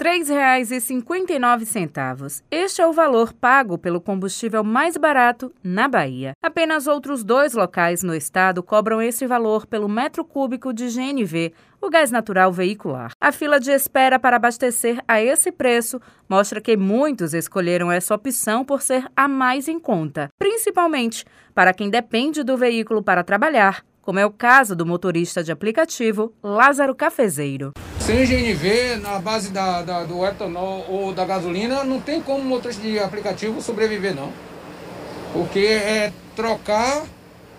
R$ 3,59. Este é o valor pago pelo combustível mais barato na Bahia. Apenas outros dois locais no estado cobram esse valor pelo metro cúbico de GNV, o gás natural veicular. A fila de espera para abastecer a esse preço mostra que muitos escolheram essa opção por ser a mais em conta, principalmente para quem depende do veículo para trabalhar como é o caso do motorista de aplicativo Lázaro Cafezeiro. Sem GNV, na base da, da, do etanol ou da gasolina, não tem como motorista de aplicativo sobreviver, não. Porque é trocar,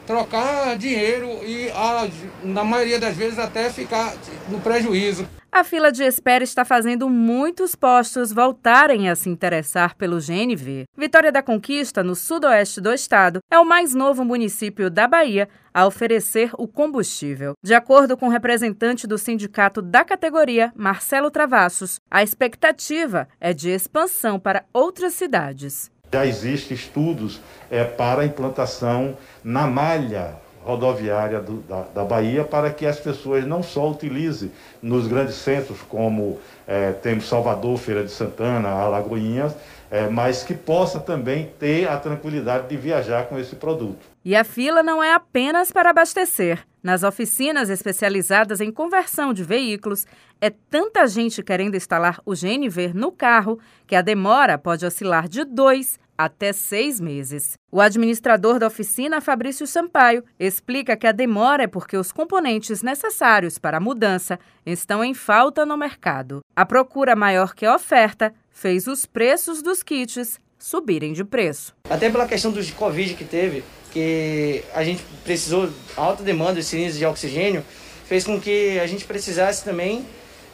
trocar dinheiro e, a, na maioria das vezes, até ficar no prejuízo. A fila de espera está fazendo muitos postos voltarem a se interessar pelo GNV. Vitória da Conquista, no sudoeste do estado, é o mais novo município da Bahia a oferecer o combustível. De acordo com o representante do sindicato da categoria, Marcelo Travassos, a expectativa é de expansão para outras cidades. Já existem estudos é, para a implantação na malha rodoviária do, da, da, Bahia para que as pessoas não só utilizem nos grandes centros como é, temos Salvador, Feira de Santana, Alagoinhas, é, mas que possa também ter a tranquilidade de viajar com esse produto. E a fila não é apenas para abastecer. Nas oficinas especializadas em conversão de veículos, é tanta gente querendo instalar o GNV no carro que a demora pode oscilar de dois até seis meses. O administrador da oficina, Fabrício Sampaio, explica que a demora é porque os componentes necessários para a mudança estão em falta no mercado. A procura maior que a oferta fez os preços dos kits subirem de preço. Até pela questão dos Covid que teve, que a gente precisou, alta demanda de cilindros de oxigênio, fez com que a gente precisasse também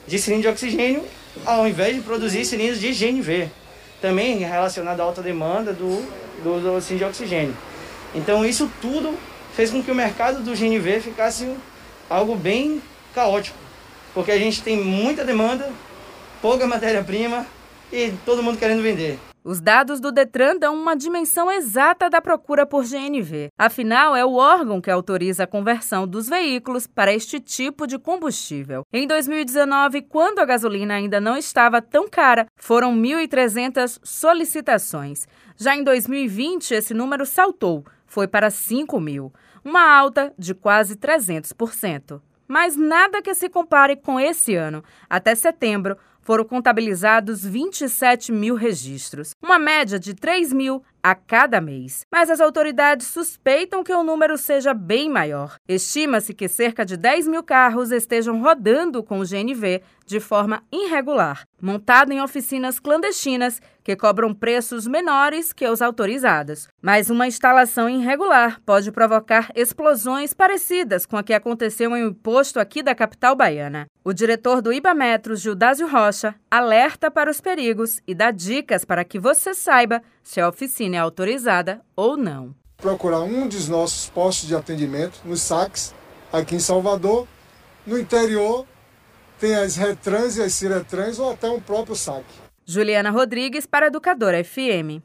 de cilindro de oxigênio ao invés de produzir cilindros de GNV também relacionado à alta demanda do, do, do assim, de oxigênio. Então isso tudo fez com que o mercado do GNV ficasse algo bem caótico, porque a gente tem muita demanda, pouca matéria-prima e todo mundo querendo vender. Os dados do Detran dão uma dimensão exata da procura por GNV. Afinal, é o órgão que autoriza a conversão dos veículos para este tipo de combustível. Em 2019, quando a gasolina ainda não estava tão cara, foram 1.300 solicitações. Já em 2020, esse número saltou, foi para 5 mil, uma alta de quase 300%. Mas nada que se compare com esse ano. Até setembro, foram contabilizados 27 mil registros, uma média de 3 mil a cada mês. Mas as autoridades suspeitam que o número seja bem maior. Estima-se que cerca de 10 mil carros estejam rodando com o GNV de forma irregular, montado em oficinas clandestinas que cobram preços menores que os autorizados. Mas uma instalação irregular pode provocar explosões parecidas com a que aconteceu em um posto aqui da capital baiana. O diretor do Ibametro, Gildásio Rocha, alerta para os perigos e dá dicas para que você saiba se a oficina é autorizada ou não. Procurar um dos nossos postos de atendimento nos saques, aqui em Salvador. No interior, tem as retrans e as ciretrans ou até um próprio saque. Juliana Rodrigues para Educadora FM.